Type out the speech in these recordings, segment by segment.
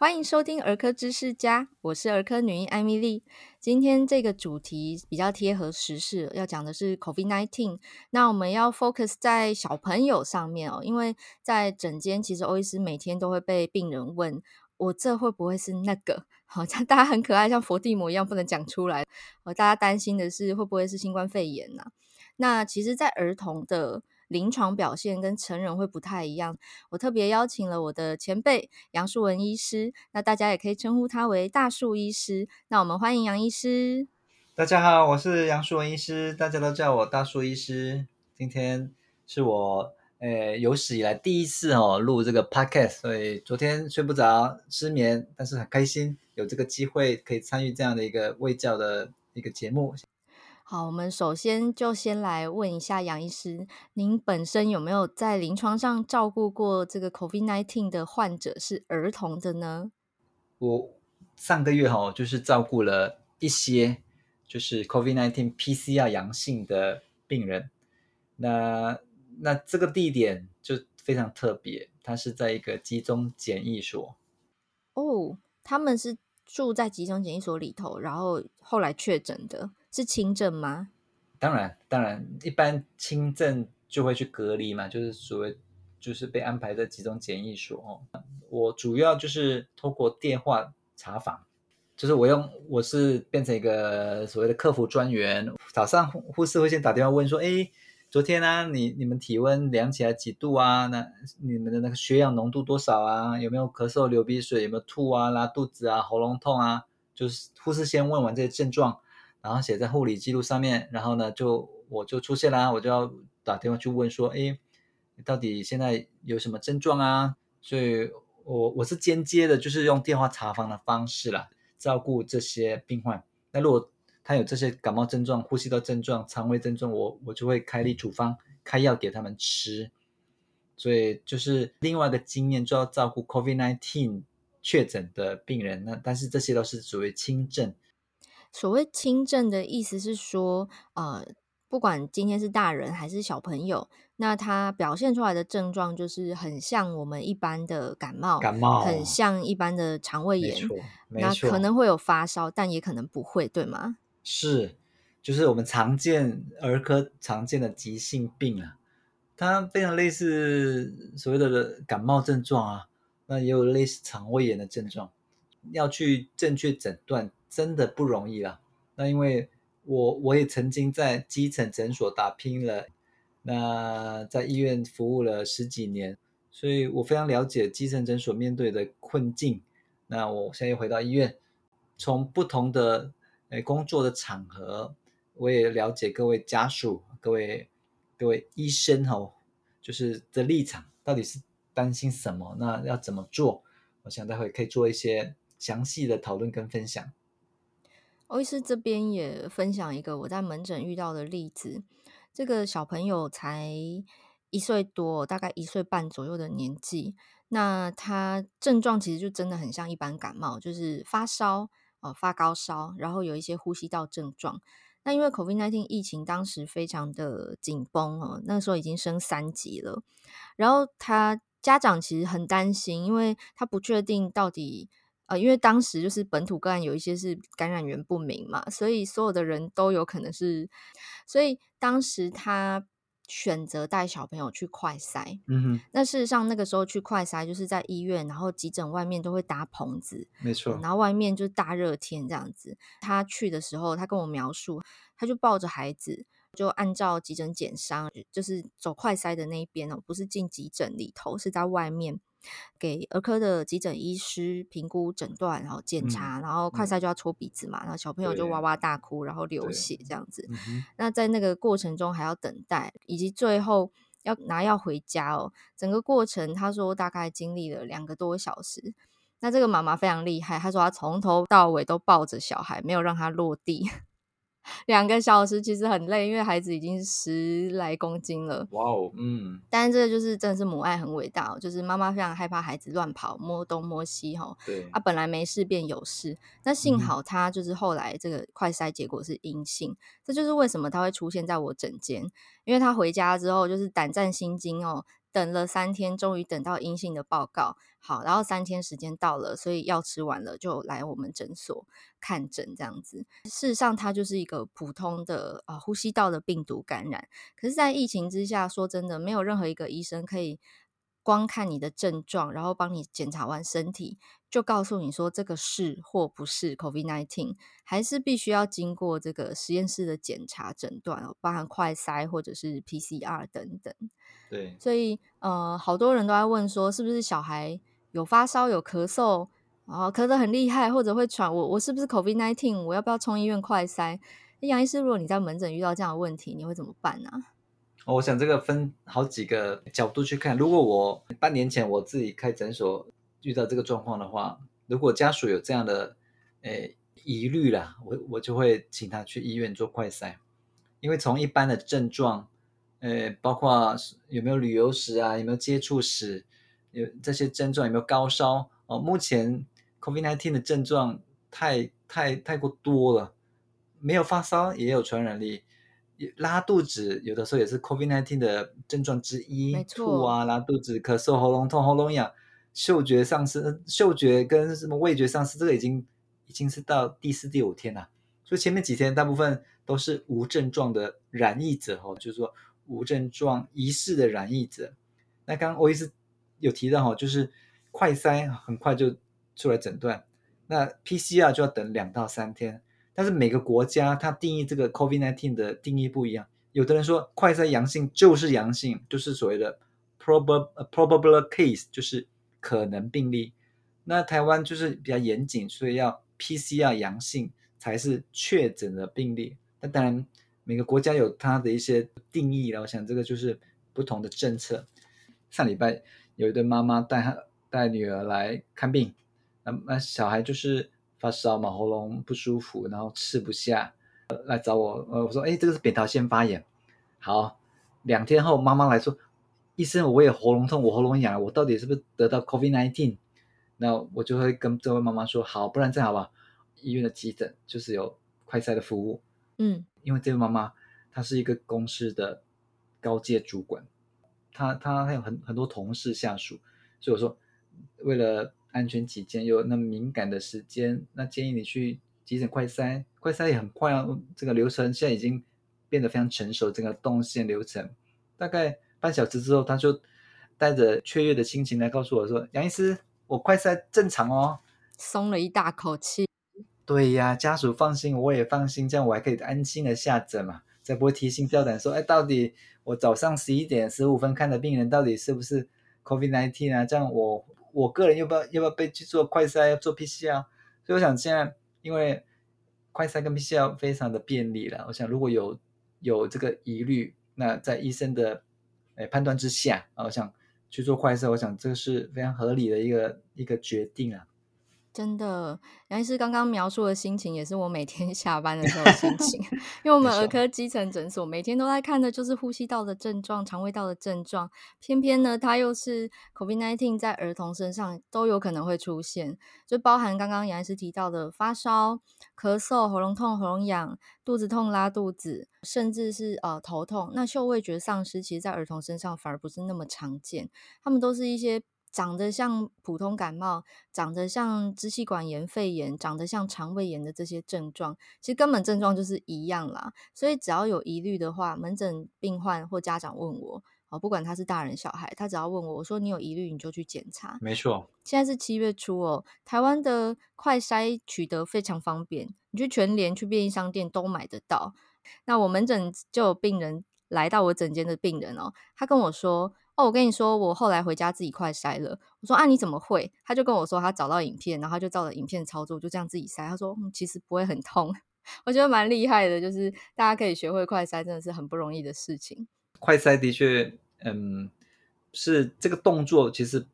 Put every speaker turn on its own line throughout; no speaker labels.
欢迎收听儿科知识家，我是儿科女医艾米莉。今天这个主题比较贴合时事，要讲的是 COVID-19。那我们要 focus 在小朋友上面哦，因为在诊间，其实欧医师每天都会被病人问：我这会不会是那个？好像大家很可爱，像佛地魔一样不能讲出来。呃，大家担心的是会不会是新冠肺炎呢？那其实，在儿童的临床表现跟成人会不太一样。我特别邀请了我的前辈杨树文医师，那大家也可以称呼他为大树医师。那我们欢迎杨医师。
大家好，我是杨树文医师，大家都叫我大树医师。今天是我诶有史以来第一次哦录这个 podcast，所以昨天睡不着，失眠，但是很开心有这个机会可以参与这样的一个卫教的一个节目。
好，我们首先就先来问一下杨医师，您本身有没有在临床上照顾过这个 COVID-19 的患者是儿童的呢？
我上个月哈，就是照顾了一些就是 COVID-19 PCR 阳性的病人。那那这个地点就非常特别，它是在一个集中检疫所。
哦，他们是住在集中检疫所里头，然后后来确诊的。是轻症吗？
当然，当然，一般轻症就会去隔离嘛，就是所谓就是被安排在集中检疫所哦。我主要就是透过电话查访，就是我用我是变成一个所谓的客服专员，早上护士会先打电话问说：“哎，昨天呢、你你们体温量起来几度啊？那你们的那个血氧浓度多少啊？有没有咳嗽、流鼻水？有没有吐啊、拉肚子啊、喉咙痛啊？就是护士先问完这些症状。”然后写在护理记录上面，然后呢，就我就出现了，我就要打电话去问说，哎，你到底现在有什么症状啊？所以我我是间接的，就是用电话查房的方式啦，照顾这些病患。那如果他有这些感冒症状、呼吸道症状、肠胃症状，我我就会开立处方，开药给他们吃。所以就是另外一个经验，就要照顾 COVID-19 确诊的病人。那但是这些都是属于轻症。
所谓轻症的意思是说，呃，不管今天是大人还是小朋友，那他表现出来的症状就是很像我们一般的感冒，
感冒
很像一般的肠胃炎，那，可能会有发烧，但也可能不会，对吗？
是，就是我们常见儿科常见的急性病啊，它非常类似所谓的感冒症状啊，那也有类似肠胃炎的症状，要去正确诊断。真的不容易啦。那因为我我也曾经在基层诊所打拼了，那在医院服务了十几年，所以我非常了解基层诊所面对的困境。那我现在又回到医院，从不同的诶工作的场合，我也了解各位家属、各位各位医生吼，就是的立场到底是担心什么？那要怎么做？我想待会可以做一些详细的讨论跟分享。
欧医师这边也分享一个我在门诊遇到的例子，这个小朋友才一岁多，大概一岁半左右的年纪，那他症状其实就真的很像一般感冒，就是发烧哦，发高烧，然后有一些呼吸道症状。那因为 COVID-19 疫情当时非常的紧绷哦，那时候已经升三级了，然后他家长其实很担心，因为他不确定到底。呃，因为当时就是本土个案有一些是感染源不明嘛，所以所有的人都有可能是，所以当时他选择带小朋友去快筛。
嗯哼，
那事实上那个时候去快筛就是在医院，然后急诊外面都会搭棚子，
没错，
然后外面就是大热天这样子。他去的时候，他跟我描述，他就抱着孩子，就按照急诊检伤，就是走快筛的那一边哦，不是进急诊里头，是在外面。给儿科的急诊医师评估诊断，然后检查，嗯、然后快筛就要戳鼻子嘛，嗯、然后小朋友就哇哇大哭，然后流血这样子。嗯、那在那个过程中还要等待，以及最后要拿药回家哦。整个过程他说大概经历了两个多小时。那这个妈妈非常厉害，她说她从头到尾都抱着小孩，没有让他落地。两个小时其实很累，因为孩子已经十来公斤了。
哇哦，嗯。
但是这个就是真的是母爱很伟大，就是妈妈非常害怕孩子乱跑、摸东摸西哈。
对。
啊，本来没事变有事，那幸好他就是后来这个快筛结果是阴性，嗯、这就是为什么他会出现在我枕间，因为他回家之后就是胆战心惊哦。等了三天，终于等到阴性的报告。好，然后三天时间到了，所以药吃完了，就来我们诊所看诊这样子。事实上，它就是一个普通的啊呼吸道的病毒感染。可是，在疫情之下，说真的，没有任何一个医生可以光看你的症状，然后帮你检查完身体，就告诉你说这个是或不是 COVID-19，还是必须要经过这个实验室的检查诊断哦，包含快筛或者是 PCR 等等。
对，
所以呃，好多人都在问说，是不是小孩有发烧、有咳嗽，然后咳得很厉害，或者会喘，我我是不是 COVID-19？我要不要冲医院快筛？杨医师，如果你在门诊遇到这样的问题，你会怎么办呢？
我想这个分好几个角度去看。如果我半年前我自己开诊所遇到这个状况的话，如果家属有这样的诶疑虑啦，我我就会请他去医院做快筛，因为从一般的症状，呃，包括有没有旅游史啊，有没有接触史，有这些症状有没有高烧哦，目前 COVID-19 的症状太太太过多了，没有发烧也有传染力。拉肚子有的时候也是 COVID-19 的症状之一，吐啊、拉肚子、咳嗽、喉咙痛、喉咙痒、嗅觉丧失、嗅觉跟什么味觉丧失，这个已经已经是到第四、第五天了。所以前面几天大部分都是无症状的染疫者哦，就是说无症状疑似的染疫者。那刚刚欧医师有提到哈，就是快筛很快就出来诊断，那 PCR 就要等两到三天。但是每个国家它定义这个 COVID-19 的定义不一样，有的人说快筛阳性就是阳性，就是所谓的 probable probable case，就是可能病例。那台湾就是比较严谨，所以要 PCR 阳性才是确诊的病例。那当然每个国家有它的一些定义了，我想这个就是不同的政策。上礼拜有一对妈妈带她带女儿来看病，那那小孩就是。发烧嘛，喉咙不舒服，然后吃不下，呃、来找我。呃，我说，哎，这个是扁桃腺发炎。好，两天后妈妈来说，医生，我也喉咙痛，我喉咙痒，我到底是不是得到 COVID-19？那我就会跟这位妈妈说，好，不然这样好吧，医院的急诊就是有快筛的服务。
嗯，
因为这位妈妈她是一个公司的高阶主管，她她还有很很多同事下属，所以我说为了。安全起见，有那么敏感的时间，那建议你去急诊快筛，快筛也很快啊。这个流程现在已经变得非常成熟，整个动线流程，大概半小时之后，他就带着雀跃的心情来告诉我说：“杨医师，我快筛正常哦。”
松了一大口气。
对呀，家属放心，我也放心，这样我还可以安心的下诊嘛，再不会提心吊胆说：“哎，到底我早上十一点十五分看的病人到底是不是 COVID-19 啊？”这样我。我个人要不要要不要被去做快筛，要做 PCR？所以我想现在因为快筛跟 PCR 非常的便利了，我想如果有有这个疑虑，那在医生的诶判断之下啊，我想去做快筛，我想这个是非常合理的一个一个决定啊。
真的，杨医师刚刚描述的心情也是我每天 下班的时候的心 情，因为我们儿科基层诊所每天都在看的就是呼吸道的症状、肠胃道的症状，偏偏呢，它又是 COVID-19 在儿童身上都有可能会出现，就包含刚刚杨医师提到的发烧、咳嗽、喉咙痛、喉咙痒、肚子痛、拉肚子，甚至是呃头痛。那嗅味觉丧失，其实在儿童身上反而不是那么常见，他们都是一些。长得像普通感冒，长得像支气管炎、肺炎，长得像肠胃炎的这些症状，其实根本症状就是一样啦。所以只要有疑虑的话，门诊病患或家长问我，哦，不管他是大人小孩，他只要问我，我说你有疑虑你就去检查。
没错，
现在是七月初哦，台湾的快筛取得非常方便，你去全联、去便利商店都买得到。那我门诊就有病人来到我诊间的病人哦，他跟我说。哦，我跟你说，我后来回家自己快筛了。我说啊，你怎么会？他就跟我说，他找到影片，然后他就照着影片操作，就这样自己筛。他说，嗯，其实不会很痛。我觉得蛮厉害的，就是大家可以学会快筛，真的是很不容易的事情。
快筛的确，嗯，是这个动作，其实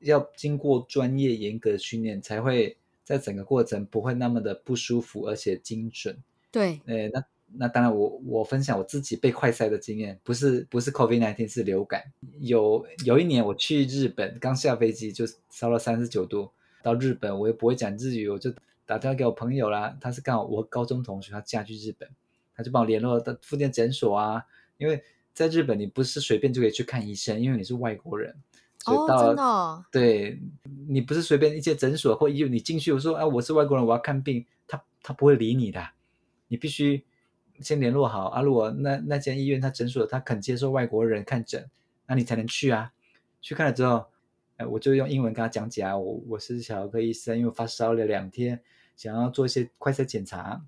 要经过专业严格的训练，才会在整个过程不会那么的不舒服，而且精准。
对，
诶，那。那当然我，我我分享我自己被快塞的经验，不是不是 COVID nineteen 是流感。有有一年我去日本，刚下飞机就烧了三十九度，到日本我又不会讲日语，我就打电话给我朋友啦，他是刚好我高中同学，他嫁去日本，他就帮我联络到附近诊所啊，因为在日本，你不是随便就可以去看医生，因为你是外国人。所以到
哦，真的哦？
对，你不是随便一些诊所或医院，你进去我说啊，我是外国人，我要看病，他他不会理你的，你必须先联络好啊。如果那那间医院他诊所他肯接受外国人看诊，那你才能去啊。去看了之后，哎，我就用英文跟他讲解啊，我我是小儿科医生，因为发烧了两天，想要做一些快筛检查，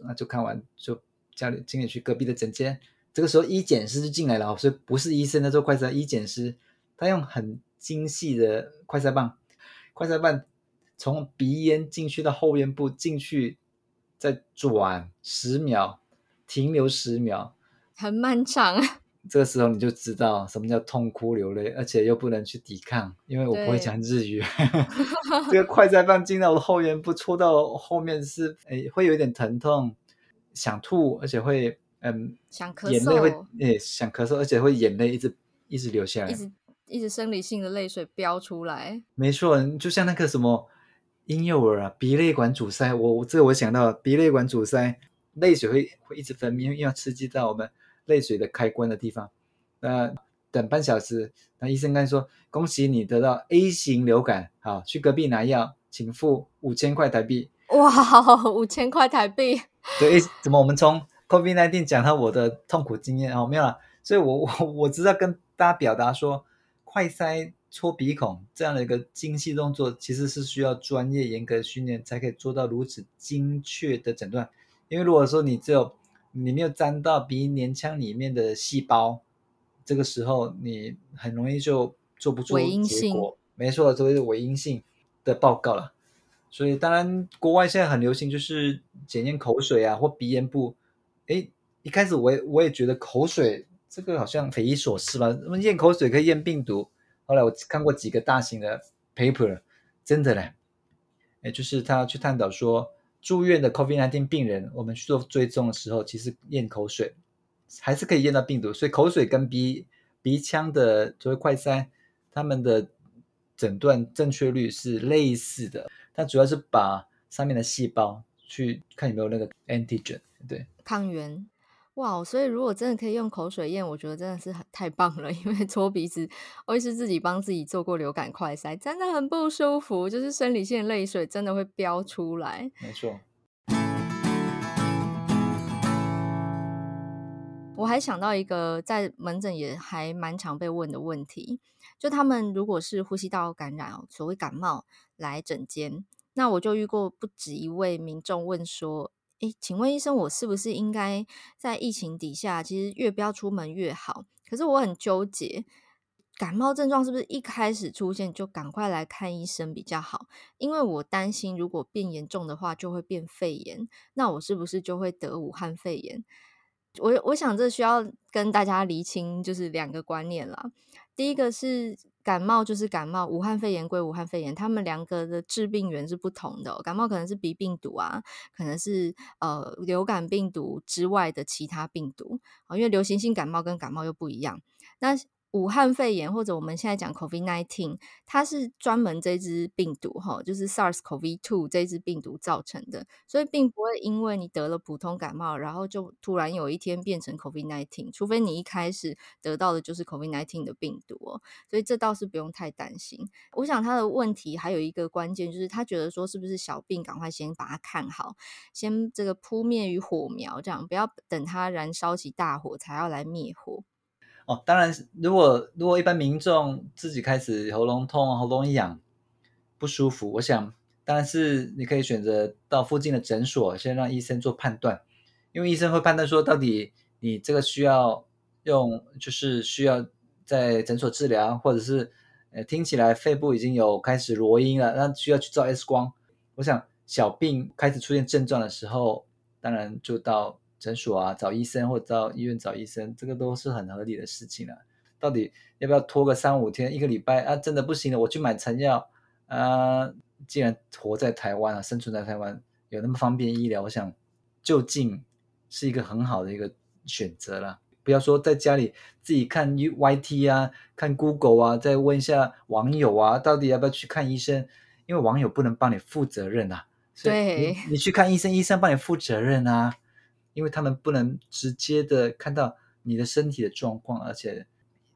那就看完就叫你经理去隔壁的诊间。这个时候医检师就进来了，所以不是医生在做快筛，医检师。他用很精细的快筛棒，快筛棒从鼻咽进去到后咽部进去，再转十秒，停留十秒，
很漫长。
这个时候你就知道什么叫痛哭流泪，而且又不能去抵抗，因为我不会讲日语。这个快筛棒进到我后咽部，戳到后面是诶，会有一点疼痛，想吐，而且会嗯，
想咳嗽，
眼泪会诶，想咳嗽，而且会眼泪一直一直流下来。
一直生理性的泪水飙出来，
没错，就像那个什么婴幼儿啊，鼻泪管阻塞，我我这个我想到鼻泪管阻塞，泪水会会一直分泌，因为要刺激到我们泪水的开关的地方。那等半小时，那医生刚才说，恭喜你得到 A 型流感，好，去隔壁拿药，请付五千块台币。
哇，五千块台币，
对，怎么我们从 COVID-19 讲到我的痛苦经验哦，没有了，所以我我 我知道跟大家表达说。快塞戳鼻孔这样的一个精细动作，其实是需要专业严格的训练才可以做到如此精确的诊断。因为如果说你只有你没有沾到鼻黏腔里面的细胞，这个时候你很容易就做不出结果。没错，这是伪阴性的报告了。所以当然，国外现在很流行就是检验口水啊或鼻咽部。诶，一开始我也我也觉得口水。这个好像匪夷所思吧？那么验口水可以验病毒？后来我看过几个大型的 paper，真的嘞，哎，就是他去探讨说，住院的 COVID-19 病人，我们去做追踪的时候，其实咽口水还是可以咽到病毒。所以口水跟鼻鼻腔的作为快筛，他们的诊断正确率是类似的。它主要是把上面的细胞去看有没有那个 antigen，对，
抗原。哇，所以如果真的可以用口水验，我觉得真的是很太棒了。因为搓鼻子，我也是自己帮自己做过流感快筛，真的很不舒服，就是生理性的泪水真的会飙出来。
没错。
我还想到一个在门诊也还蛮常被问的问题，就他们如果是呼吸道感染，所谓感冒来诊间，那我就遇过不止一位民众问说。诶，请问医生，我是不是应该在疫情底下，其实越不要出门越好？可是我很纠结，感冒症状是不是一开始出现就赶快来看医生比较好？因为我担心，如果变严重的话，就会变肺炎，那我是不是就会得武汉肺炎？我我想这需要跟大家厘清，就是两个观念啦。第一个是。感冒就是感冒，武汉肺炎归武汉肺炎，他们两个的致病源是不同的。感冒可能是鼻病毒啊，可能是呃流感病毒之外的其他病毒啊，因为流行性感冒跟感冒又不一样。那武汉肺炎或者我们现在讲 COVID-19，它是专门这只病毒哈，就是 SARS-CoV-2 这只病毒造成的，所以并不会因为你得了普通感冒，然后就突然有一天变成 COVID-19，除非你一开始得到的就是 COVID-19 的病毒哦，所以这倒是不用太担心。我想他的问题还有一个关键就是他觉得说是不是小病赶快先把它看好，先这个扑灭于火苗，这样不要等它燃烧起大火才要来灭火。
哦，当然，如果如果一般民众自己开始喉咙痛、喉咙痒、不舒服，我想当然是你可以选择到附近的诊所，先让医生做判断，因为医生会判断说到底你这个需要用，就是需要在诊所治疗，或者是呃听起来肺部已经有开始罗音了，那需要去照 X 光。我想小病开始出现症状的时候，当然就到。诊所啊，找医生或者到医院找医生，这个都是很合理的事情了啊。到底要不要拖个三五天、一个礼拜啊？真的不行了，我去买成药啊。既然活在台湾啊，生存在台湾，有那么方便医疗，我想就近是一个很好的一个选择了。不要说在家里自己看 YT 啊，看 Google 啊，再问一下网友啊，到底要不要去看医生？因为网友不能帮你负责任啊。
对，
你，你去看医生，医生帮你负责任啊。因为他们不能直接的看到你的身体的状况，而且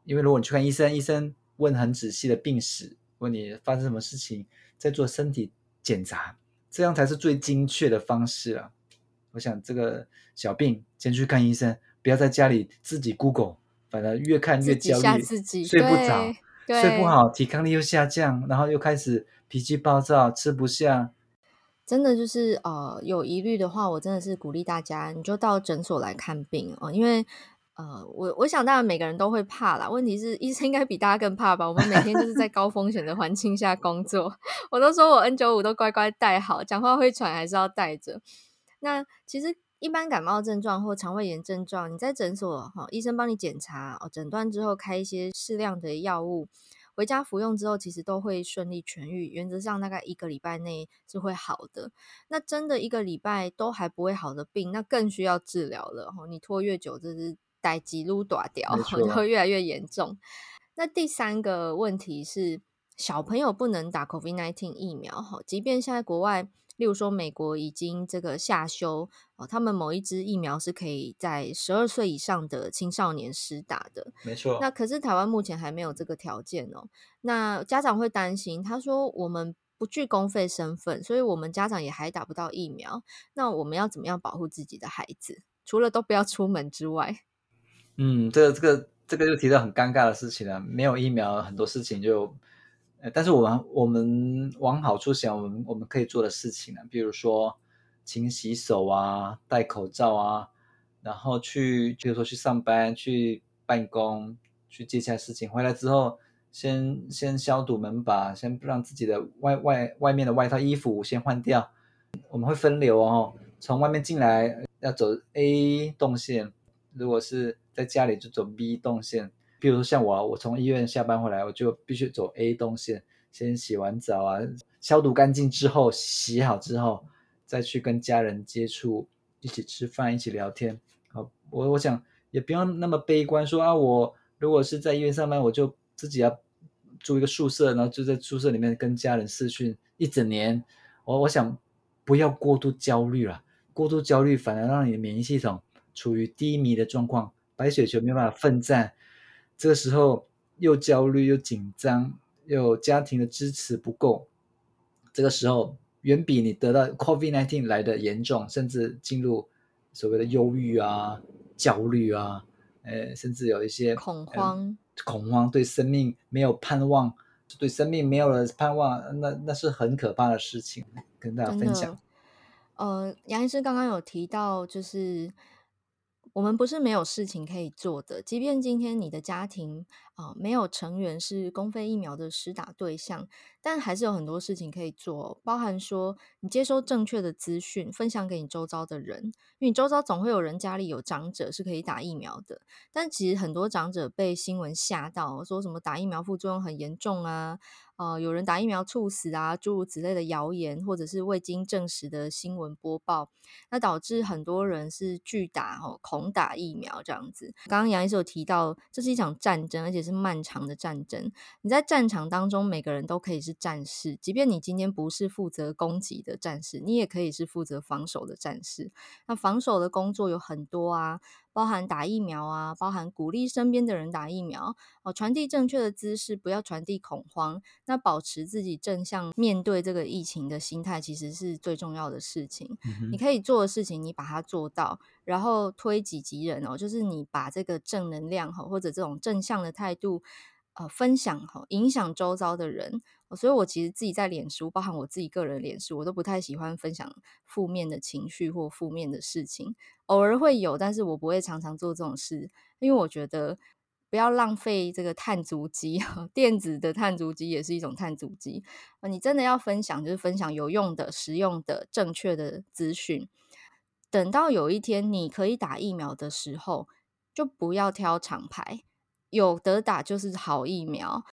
因为如果你去看医生，医生问很仔细的病史，问你发生什么事情，在做身体检查，这样才是最精确的方式啊。我想这个小病先去看医生，不要在家里自己 Google，反而越看越焦虑，
自己
睡不着，睡不好，抵抗力又下降，然后又开始脾气暴躁，吃不下。
真的就是呃，有疑虑的话，我真的是鼓励大家，你就到诊所来看病哦。因为呃，我我想当然每个人都会怕啦，问题是医生应该比大家更怕吧？我们每天就是在高风险的环境下工作，我都说我 N 九五都乖乖戴好，讲话会喘还是要戴着。那其实一般感冒症状或肠胃炎症状，你在诊所哈、医生帮你检查哦，诊断之后开一些适量的药物。回家服用之后，其实都会顺利痊愈。原则上，大概一个礼拜内是会好的。那真的一个礼拜都还不会好的病，那更需要治疗了。你拖越久，这是代几路短掉，就会越来越严重。那第三个问题是，小朋友不能打 COVID-19 疫苗。哈，即便现在国外。例如说，美国已经这个下修哦，他们某一支疫苗是可以在十二岁以上的青少年施打的，
没错。
那可是台湾目前还没有这个条件哦。那家长会担心，他说我们不具公费身份，所以我们家长也还打不到疫苗。那我们要怎么样保护自己的孩子？除了都不要出门之外，
嗯，这个这个这个就提到很尴尬的事情了。没有疫苗，很多事情就。但是我们我们往好处想，我们我们可以做的事情呢，比如说勤洗手啊，戴口罩啊，然后去，比如说去上班、去办公、去接下事情，回来之后先先消毒门把，先让自己的外外外面的外套衣服先换掉。我们会分流哦，从外面进来要走 A 动线，如果是在家里就走 B 动线。比如说像我，我从医院下班回来，我就必须走 A 动线，先洗完澡啊，消毒干净之后，洗好之后，再去跟家人接触，一起吃饭，一起聊天。好，我我想也不用那么悲观，说啊，我如果是在医院上班，我就自己要住一个宿舍，然后就在宿舍里面跟家人视讯一整年。我我想不要过度焦虑了，过度焦虑反而让你的免疫系统处于低迷的状况，白血球没有办法奋战。这个时候又焦虑又紧张，又家庭的支持不够，这个时候远比你得到 COVID-19 来的严重，甚至进入所谓的忧郁啊、焦虑啊，呃，甚至有一些
恐慌、
呃、恐慌，对生命没有盼望，对生命没有了盼望，那那是很可怕的事情，跟大家分享。
呃，杨医师刚刚有提到，就是。我们不是没有事情可以做的，即便今天你的家庭、呃、没有成员是公费疫苗的施打对象，但还是有很多事情可以做，包含说你接收正确的资讯，分享给你周遭的人，因为你周遭总会有人家里有长者是可以打疫苗的，但其实很多长者被新闻吓到，说什么打疫苗副作用很严重啊。呃，有人打疫苗猝死啊，诸如此类的谣言，或者是未经证实的新闻播报，那导致很多人是拒打哦，恐打疫苗这样子。刚刚杨医师有提到，这是一场战争，而且是漫长的战争。你在战场当中，每个人都可以是战士，即便你今天不是负责攻击的战士，你也可以是负责防守的战士。那防守的工作有很多啊。包含打疫苗啊，包含鼓励身边的人打疫苗哦，传递正确的知识，不要传递恐慌。那保持自己正向面对这个疫情的心态，其实是最重要的事情。嗯。你可以做的事情，你把它做到，然后推己及人哦，就是你把这个正能量哈，或者这种正向的态度，呃，分享哈，影响周遭的人。所以我其实自己在脸书，包含我自己个人脸书，我都不太喜欢分享负面的情绪或负面的事情。偶尔会有，但是我不会常常做这种事，因为我觉得不要浪费这个碳足迹，电子的碳足迹也是一种碳足迹。你真的要分享，就是分享有用的、实用的、正确的资讯。等到有一天你可以打疫苗的时候，就不要挑厂牌，有得打就是好疫苗。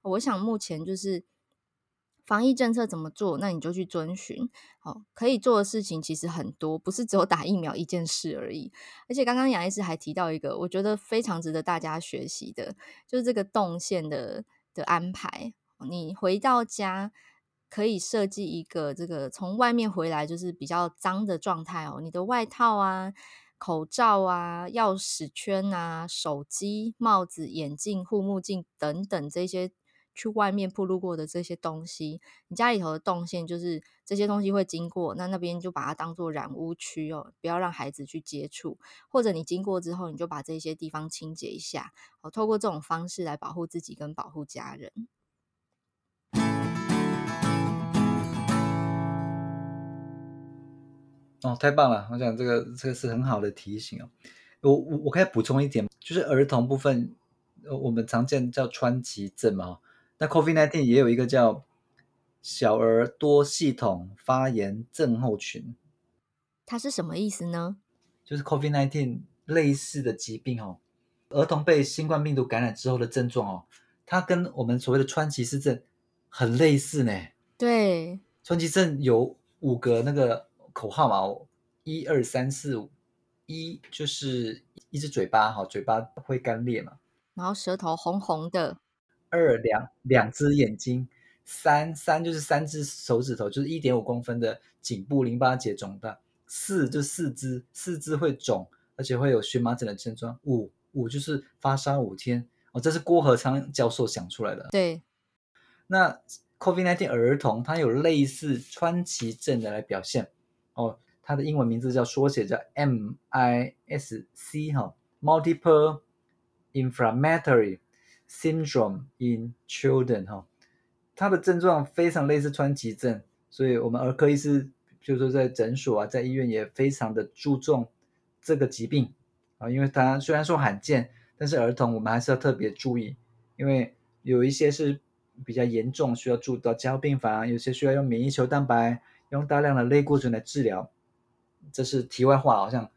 我想目前就是。防疫政策怎么做？那你就去遵循。哦，可以做的事情其实很多，不是只有打疫苗一件事而已。而且刚刚杨医师还提到一个，我觉得非常值得大家学习的，就是这个动线的的安排。你回到家可以设计一个这个从外面回来就是比较脏的状态哦，你的外套啊。口罩啊、钥匙圈啊、手机、帽子、眼镜、护目镜等等这些去外面暴露过的这些东西，你家里头的动线就是这些东西会经过，那那边就把它当做染污区哦，不要让孩子去接触，或者你经过之后，你就把这些地方清洁一下，哦，透过这种方式来保护自己跟保护家人。
哦，太棒了！我想这个这个是很好的提醒哦。我我我可以补充一点，就是儿童部分，我们常见叫川崎症嘛。那 COVID-19 也有一个叫小儿多系统发炎症候群，
它是什么意思呢？
就是 COVID-19 类似的疾病哦。儿童被新冠病毒感染之后的症状哦，它跟我们所谓的川崎氏症很类似呢。
对，
川崎症有五个那个。口号嘛，一二三四五，一就是一只嘴巴，哈，嘴巴会干裂嘛，
然后舌头红红的。
二两两只眼睛，三三就是三只手指头，就是一点五公分的颈部淋巴结肿大。四就四肢，四肢会肿，而且会有荨麻疹的症状。五五就是发烧五天，哦，这是郭和昌教授想出来的。
对，
那 COVID-19 儿童他有类似川崎症的来表现。哦，它的英文名字叫缩写叫 MISC 哈，Multiple Inflammatory Syndrome in Children 哈，它的症状非常类似川崎症，所以我们儿科医师就是说在诊所啊，在医院也非常的注重这个疾病啊，因为它虽然说罕见，但是儿童我们还是要特别注意，因为有一些是比较严重，需要住到加护病房，有些需要用免疫球蛋白。用大量的类固醇来治疗，这是题外话。好像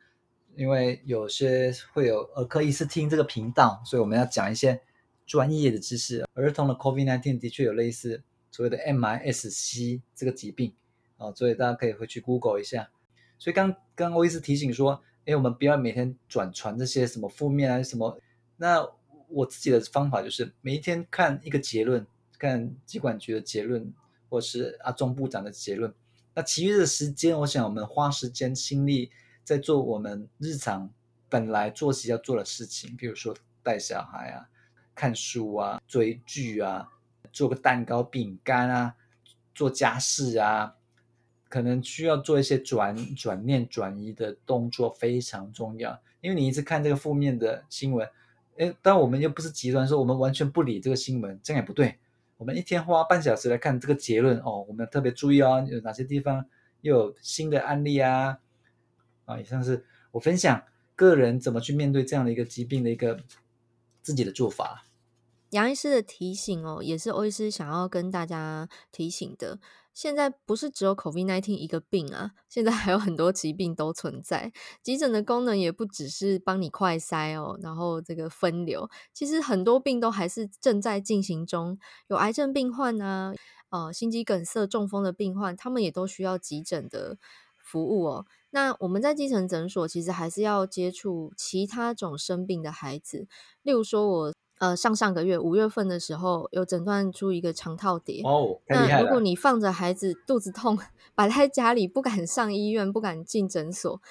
因为有些会有儿科医师听这个频道，所以我们要讲一些专业的知识。儿童的 COVID-19 的确有类似所谓的 MIS-C 这个疾病啊，所以大家可以回去 Google 一下。所以刚刚欧医师提醒说，哎，我们不要每天转传这些什么负面啊什么。那我自己的方法就是每一天看一个结论，看疾管局的结论，或是阿中部长的结论。那其余的时间，我想我们花时间心力在做我们日常本来作息要做的事情，比如说带小孩啊、看书啊、追剧啊、做个蛋糕、饼干啊、做家事啊，可能需要做一些转转念转移的动作，非常重要。因为你一直看这个负面的新闻，诶，但我们又不是极端说我们完全不理这个新闻，这样也不对。我们一天花半小时来看这个结论哦，我们要特别注意哦，有哪些地方又有新的案例啊？啊，以上是我分享个人怎么去面对这样的一个疾病的一个自己的做法。
杨医师的提醒哦，也是欧医师想要跟大家提醒的。现在不是只有 COVID-19 一个病啊，现在还有很多疾病都存在。急诊的功能也不只是帮你快筛哦，然后这个分流，其实很多病都还是正在进行中。有癌症病患啊，呃，心肌梗塞、中风的病患，他们也都需要急诊的服务哦。那我们在基层诊所，其实还是要接触其他种生病的孩子，例如说我。呃，上上个月五月份的时候，有诊断出一个肠套叠。
哦，
那如果你放着孩子肚子痛，摆在家里不敢上医院，不敢进诊所。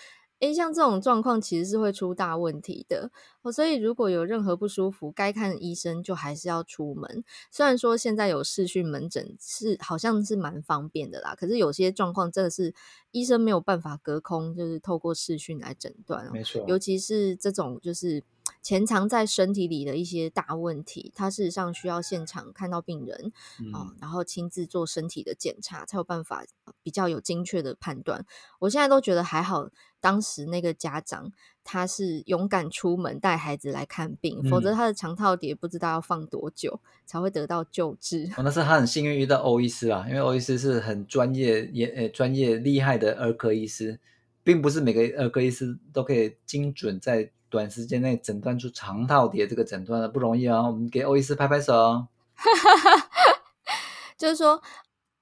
诶，像这种状况其实是会出大问题的哦，所以如果有任何不舒服，该看医生就还是要出门。虽然说现在有视讯门诊是好像是蛮方便的啦，可是有些状况真的是医生没有办法隔空，就是透过视讯来诊断哦。
没错，
尤其是这种就是潜藏在身体里的一些大问题，它事实上需要现场看到病人啊，嗯，然后亲自做身体的检查，才有办法比较有精确的判断。我现在都觉得还好。当时那个家长他是勇敢出门带孩子来看病，嗯、否则他的肠套叠不知道要放多久才会得到救治。
哦，那是他很幸运遇到欧医师啊，因为欧医师是很专业也呃专业厉害的儿科医师，并不是每个儿科医师都可以精准在短时间内诊断出肠套叠这个诊断的，不容易啊。我们给欧医师拍拍手。
就是说。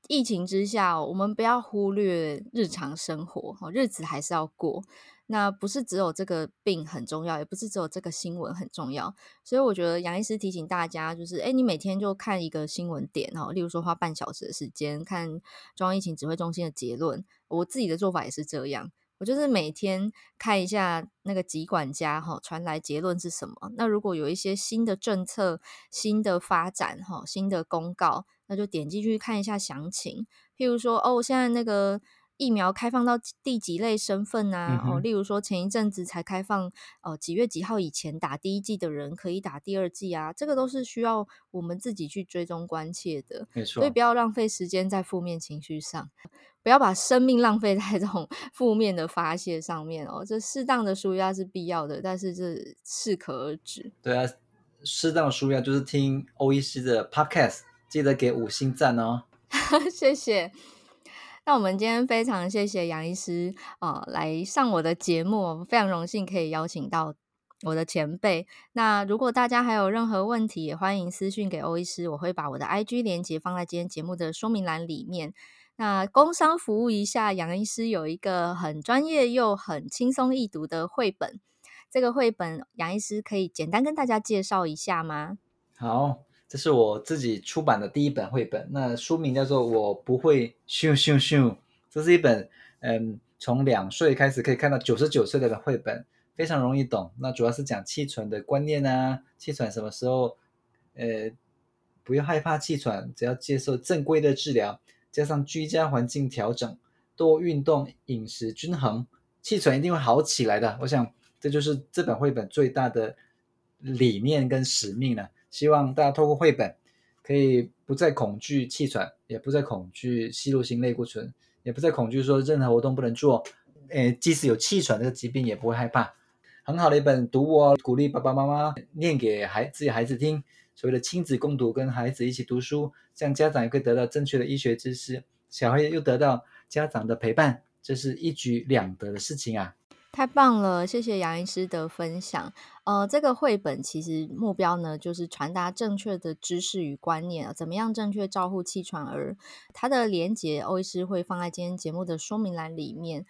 疫情之下，我们不要忽略日常生活，日子还是要过。那不是只有这个病很重要，也不是只有这个新闻很重要。所以我觉得杨医师提醒大家，就是诶，你每天就看一个新闻点哦，例如说花半小时的时间看中央疫情指挥中心的结论。我自己的做法也是这样。我就是每天看一下那个疾管家哈传来结论是什么。那如果有一些新的政策、新的发展哈、新的公告，那就点进去看一下详情。譬如说，哦，现在那个。疫苗开放到第几类身份啊？哦，例如说前一阵子才开放，呃，几月几号以前打第一季的人可以打第二季啊？这个都是需要我们自己去追踪关切的，
没错。
所以不要浪费时间在负面情绪上，不要把生命浪费在这种 负面的发泄上面哦。这适当的舒压是必要的，但是这适可而止。
对啊，适当的纾压就是听欧医师的 Podcast，记得给五星赞哦。
谢谢。那我们今天非常谢谢杨医师啊、呃，来上我的节目，非常荣幸可以邀请到我的前辈。那如果大家还有任何问题，也欢迎私讯给欧医师，我会把我的 IG 连接放在今天节目的说明栏里面。那工商服务一下，杨医师有一个很专业又很轻松易读的绘本，这个绘本杨医师可以简单跟大家介绍一下吗？
好。这是我自己出版的第一本绘本，那书名叫做《我不会咻咻咻》。这是一本嗯，从两岁开始可以看到九十九岁的绘本，非常容易懂。那主要是讲气喘的观念啊，气喘什么时候呃不要害怕气喘，只要接受正规的治疗，加上居家环境调整、多运动、饮食均衡，气喘一定会好起来的。我想这就是这本绘本最大的理念跟使命了。希望大家透过绘本，可以不再恐惧气喘，也不再恐惧吸入性类固醇，也不再恐惧说任何活动不能做。诶，即使有气喘这个疾病，也不会害怕。很好的一本读物哦，鼓励爸爸妈妈念给孩自己孩子听。所谓的亲子共读，跟孩子一起读书，这样家长也可以得到正确的医学知识，小孩又得到家长的陪伴，这是一举两得的事情啊。
太棒了，谢谢杨医师的分享。呃，这个绘本其实目标呢，就是传达正确的知识与观念，怎么样正确照护气喘儿。它的连结，欧医师会放在今天节目的说明栏里面。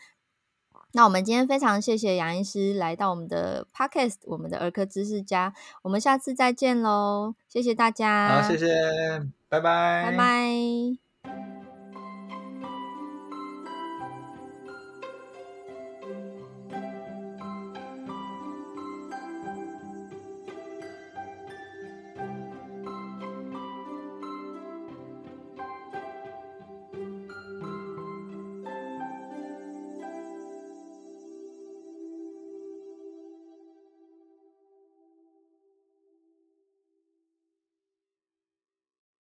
那我们今天非常谢谢杨医师来到我们的 Podcast，我们的儿科知识家。我们下次再见喽，谢谢大家。
好，谢谢，拜拜，
拜拜。